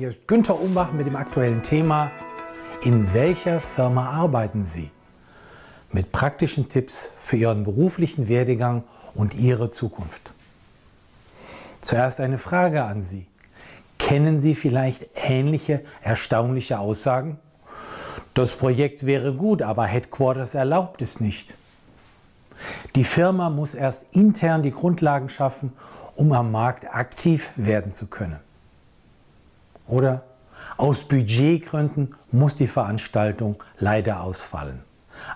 Hier ist Günther Umbach mit dem aktuellen Thema In welcher Firma arbeiten Sie? Mit praktischen Tipps für Ihren beruflichen Werdegang und Ihre Zukunft. Zuerst eine Frage an Sie. Kennen Sie vielleicht ähnliche erstaunliche Aussagen? Das Projekt wäre gut, aber Headquarters erlaubt es nicht. Die Firma muss erst intern die Grundlagen schaffen, um am Markt aktiv werden zu können. Oder aus Budgetgründen muss die Veranstaltung leider ausfallen.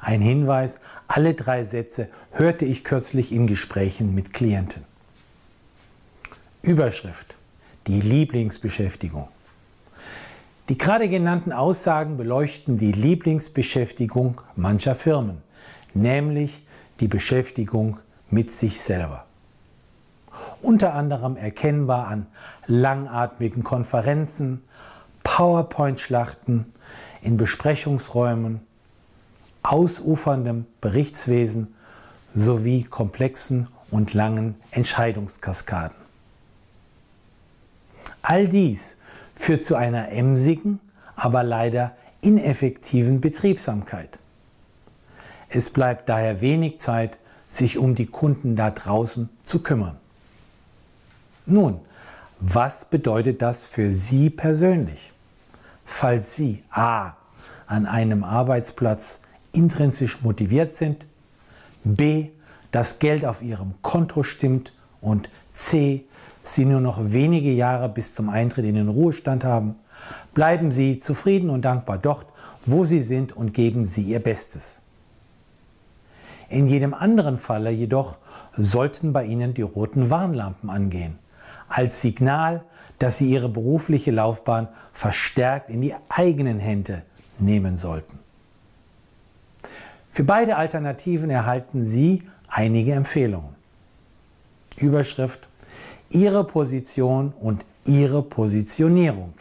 Ein Hinweis, alle drei Sätze hörte ich kürzlich in Gesprächen mit Klienten. Überschrift. Die Lieblingsbeschäftigung. Die gerade genannten Aussagen beleuchten die Lieblingsbeschäftigung mancher Firmen, nämlich die Beschäftigung mit sich selber unter anderem erkennbar an langatmigen Konferenzen, PowerPoint-Schlachten in Besprechungsräumen, ausuferndem Berichtswesen sowie komplexen und langen Entscheidungskaskaden. All dies führt zu einer emsigen, aber leider ineffektiven Betriebsamkeit. Es bleibt daher wenig Zeit, sich um die Kunden da draußen zu kümmern. Nun, was bedeutet das für Sie persönlich? Falls Sie a. an einem Arbeitsplatz intrinsisch motiviert sind, b. das Geld auf Ihrem Konto stimmt und c. Sie nur noch wenige Jahre bis zum Eintritt in den Ruhestand haben, bleiben Sie zufrieden und dankbar dort, wo Sie sind und geben Sie Ihr Bestes. In jedem anderen Falle jedoch sollten bei Ihnen die roten Warnlampen angehen als Signal, dass sie ihre berufliche Laufbahn verstärkt in die eigenen Hände nehmen sollten. Für beide Alternativen erhalten Sie einige Empfehlungen. Überschrift Ihre Position und Ihre Positionierung.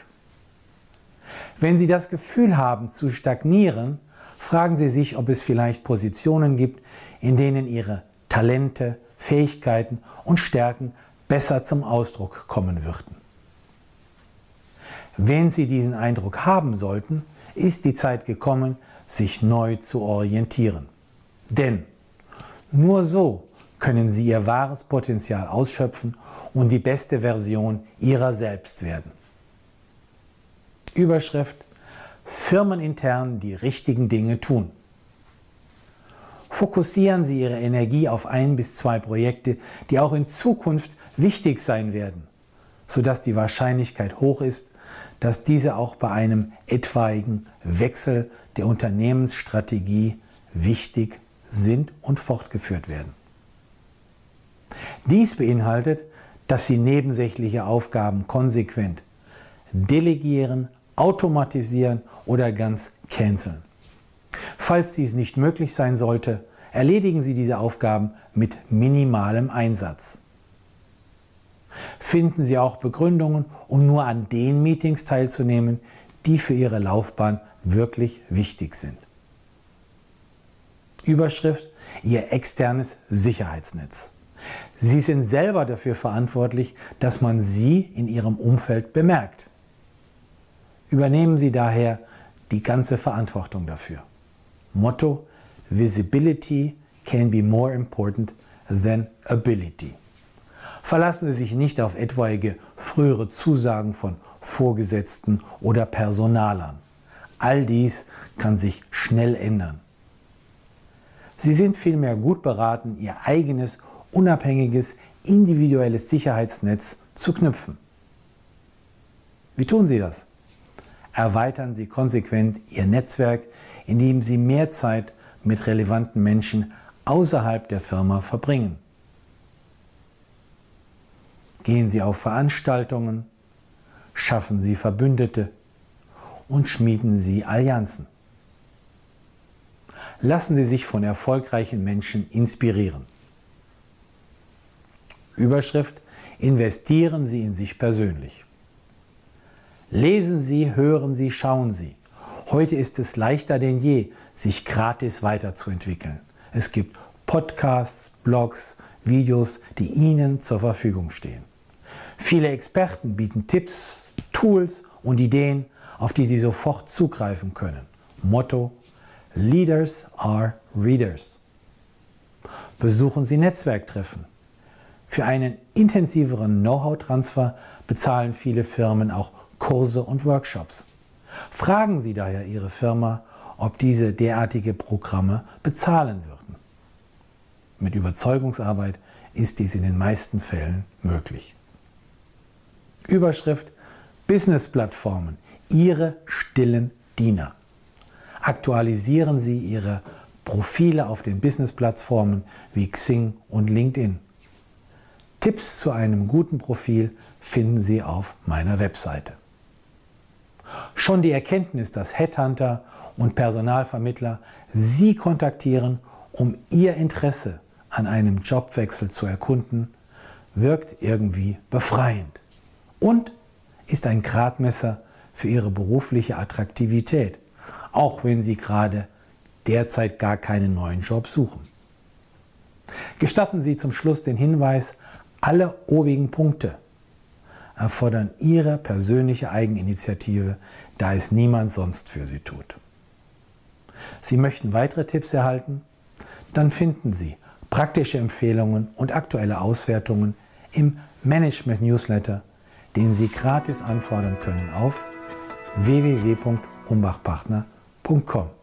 Wenn Sie das Gefühl haben zu stagnieren, fragen Sie sich, ob es vielleicht Positionen gibt, in denen Ihre Talente, Fähigkeiten und Stärken besser zum Ausdruck kommen würden. Wenn Sie diesen Eindruck haben sollten, ist die Zeit gekommen, sich neu zu orientieren. Denn nur so können Sie Ihr wahres Potenzial ausschöpfen und die beste Version Ihrer selbst werden. Überschrift Firmenintern die richtigen Dinge tun. Fokussieren Sie Ihre Energie auf ein bis zwei Projekte, die auch in Zukunft wichtig sein werden, sodass die Wahrscheinlichkeit hoch ist, dass diese auch bei einem etwaigen Wechsel der Unternehmensstrategie wichtig sind und fortgeführt werden. Dies beinhaltet, dass Sie nebensächliche Aufgaben konsequent delegieren, automatisieren oder ganz canceln. Falls dies nicht möglich sein sollte, erledigen Sie diese Aufgaben mit minimalem Einsatz finden Sie auch Begründungen, um nur an den Meetings teilzunehmen, die für Ihre Laufbahn wirklich wichtig sind. Überschrift Ihr externes Sicherheitsnetz. Sie sind selber dafür verantwortlich, dass man Sie in Ihrem Umfeld bemerkt. Übernehmen Sie daher die ganze Verantwortung dafür. Motto Visibility can be more important than ability. Verlassen Sie sich nicht auf etwaige frühere Zusagen von Vorgesetzten oder Personalern. All dies kann sich schnell ändern. Sie sind vielmehr gut beraten, Ihr eigenes, unabhängiges, individuelles Sicherheitsnetz zu knüpfen. Wie tun Sie das? Erweitern Sie konsequent Ihr Netzwerk, indem Sie mehr Zeit mit relevanten Menschen außerhalb der Firma verbringen. Gehen Sie auf Veranstaltungen, schaffen Sie Verbündete und schmieden Sie Allianzen. Lassen Sie sich von erfolgreichen Menschen inspirieren. Überschrift Investieren Sie in sich persönlich. Lesen Sie, hören Sie, schauen Sie. Heute ist es leichter denn je, sich gratis weiterzuentwickeln. Es gibt Podcasts, Blogs, Videos, die Ihnen zur Verfügung stehen. Viele Experten bieten Tipps, Tools und Ideen, auf die Sie sofort zugreifen können. Motto Leaders are Readers. Besuchen Sie Netzwerktreffen. Für einen intensiveren Know-how-Transfer bezahlen viele Firmen auch Kurse und Workshops. Fragen Sie daher Ihre Firma, ob diese derartige Programme bezahlen würden. Mit Überzeugungsarbeit ist dies in den meisten Fällen möglich. Überschrift Business-Plattformen, Ihre stillen Diener. Aktualisieren Sie Ihre Profile auf den Business-Plattformen wie Xing und LinkedIn. Tipps zu einem guten Profil finden Sie auf meiner Webseite. Schon die Erkenntnis, dass Headhunter und Personalvermittler Sie kontaktieren, um Ihr Interesse an einem Jobwechsel zu erkunden, wirkt irgendwie befreiend und ist ein Gradmesser für Ihre berufliche Attraktivität, auch wenn Sie gerade derzeit gar keinen neuen Job suchen. Gestatten Sie zum Schluss den Hinweis, alle obigen Punkte erfordern Ihre persönliche Eigeninitiative, da es niemand sonst für Sie tut. Sie möchten weitere Tipps erhalten? Dann finden Sie praktische Empfehlungen und aktuelle Auswertungen im Management Newsletter, den Sie gratis anfordern können auf www.umbachpartner.com.